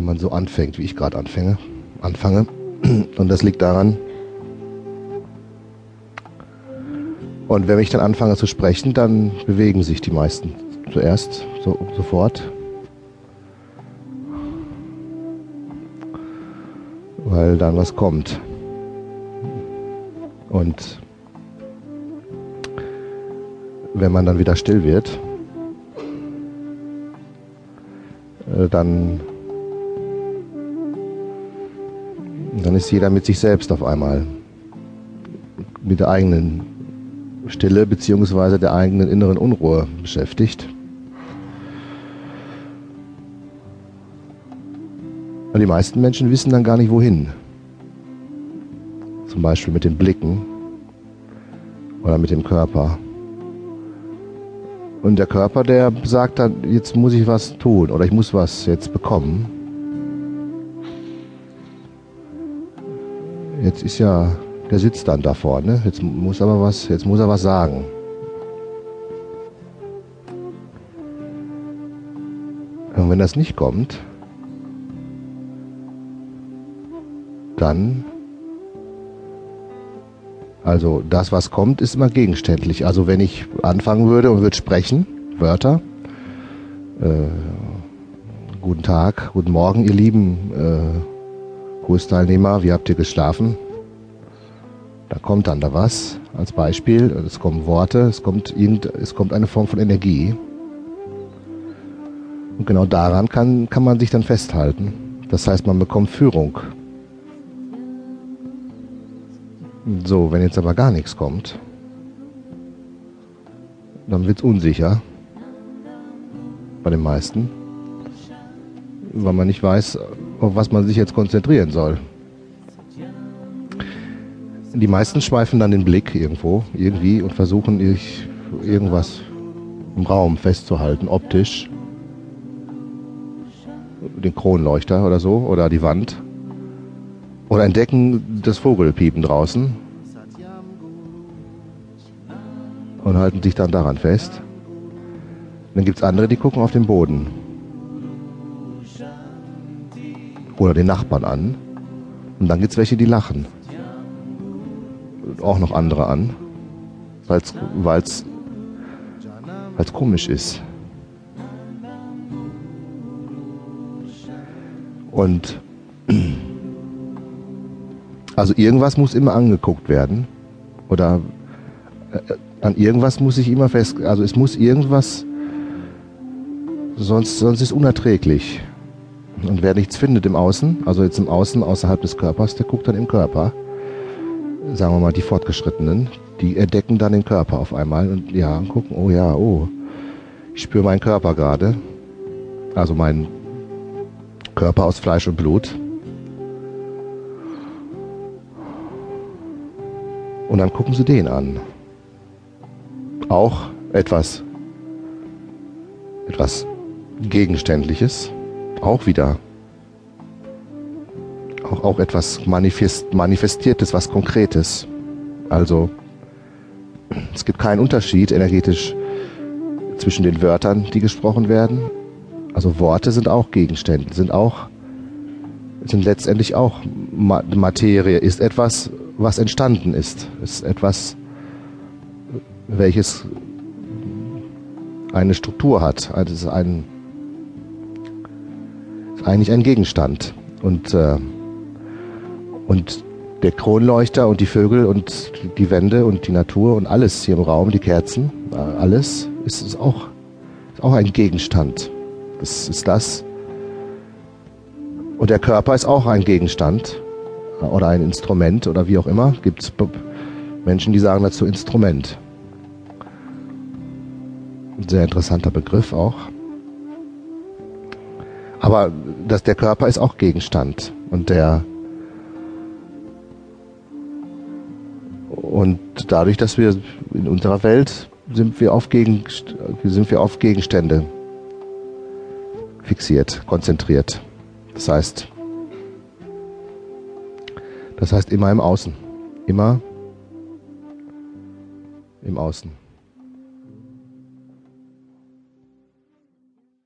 wenn man so anfängt, wie ich gerade anfange, anfange. Und das liegt daran, und wenn ich dann anfange zu sprechen, dann bewegen sich die meisten zuerst so, sofort. Weil dann was kommt. Und wenn man dann wieder still wird, äh, dann, ist jeder mit sich selbst auf einmal, mit der eigenen Stille beziehungsweise der eigenen inneren Unruhe beschäftigt. Und die meisten Menschen wissen dann gar nicht wohin. Zum Beispiel mit den Blicken oder mit dem Körper. Und der Körper, der sagt dann, jetzt muss ich was tun oder ich muss was jetzt bekommen. Jetzt ist ja, der sitzt dann da vorne, jetzt muss aber was, jetzt muss er was sagen. Und wenn das nicht kommt, dann also das, was kommt, ist immer gegenständlich. Also wenn ich anfangen würde und würde sprechen, Wörter, äh, guten Tag, guten Morgen, ihr lieben äh, Kursteilnehmer, wie habt ihr geschlafen? Da kommt dann da was als Beispiel, es kommen Worte, es kommt, es kommt eine Form von Energie. Und genau daran kann, kann man sich dann festhalten. Das heißt, man bekommt Führung So, wenn jetzt aber gar nichts kommt, dann wird es unsicher bei den meisten, weil man nicht weiß, auf was man sich jetzt konzentrieren soll. Die meisten schweifen dann den Blick irgendwo, irgendwie und versuchen irgendwas im Raum festzuhalten, optisch. Den Kronleuchter oder so, oder die Wand. Oder entdecken das Vogelpiepen draußen und halten sich dann daran fest. Dann gibt es andere, die gucken auf den Boden. Oder den Nachbarn an. Und dann gibt es welche, die lachen. Und auch noch andere an. Weil es komisch ist. Und also irgendwas muss immer angeguckt werden. Oder äh, an irgendwas muss ich immer fest. Also es muss irgendwas. Sonst, sonst ist unerträglich. Und wer nichts findet im Außen, also jetzt im Außen außerhalb des Körpers, der guckt dann im Körper. Sagen wir mal, die Fortgeschrittenen, die entdecken dann den Körper auf einmal und ja, gucken, oh ja, oh, ich spüre meinen Körper gerade. Also meinen Körper aus Fleisch und Blut. Und dann gucken sie den an. Auch etwas, etwas Gegenständliches. Auch wieder. Auch, auch etwas Manifest, Manifestiertes, was Konkretes. Also, es gibt keinen Unterschied energetisch zwischen den Wörtern, die gesprochen werden. Also Worte sind auch Gegenstände, sind auch, sind letztendlich auch Materie, ist etwas, was entstanden ist. Ist etwas, welches eine Struktur hat. Also ein, eigentlich ein Gegenstand. Und, äh, und der Kronleuchter und die Vögel und die Wände und die Natur und alles hier im Raum, die Kerzen, äh, alles ist, ist, auch, ist auch ein Gegenstand. Das ist das. Und der Körper ist auch ein Gegenstand oder ein Instrument oder wie auch immer. Gibt es Menschen, die sagen dazu Instrument. Ein sehr interessanter Begriff auch. Aber das, der Körper ist auch Gegenstand und der und dadurch, dass wir in unserer Welt sind wir auf, Gegen, sind wir auf Gegenstände fixiert, konzentriert. Das heißt, das heißt immer im Außen. Immer im Außen.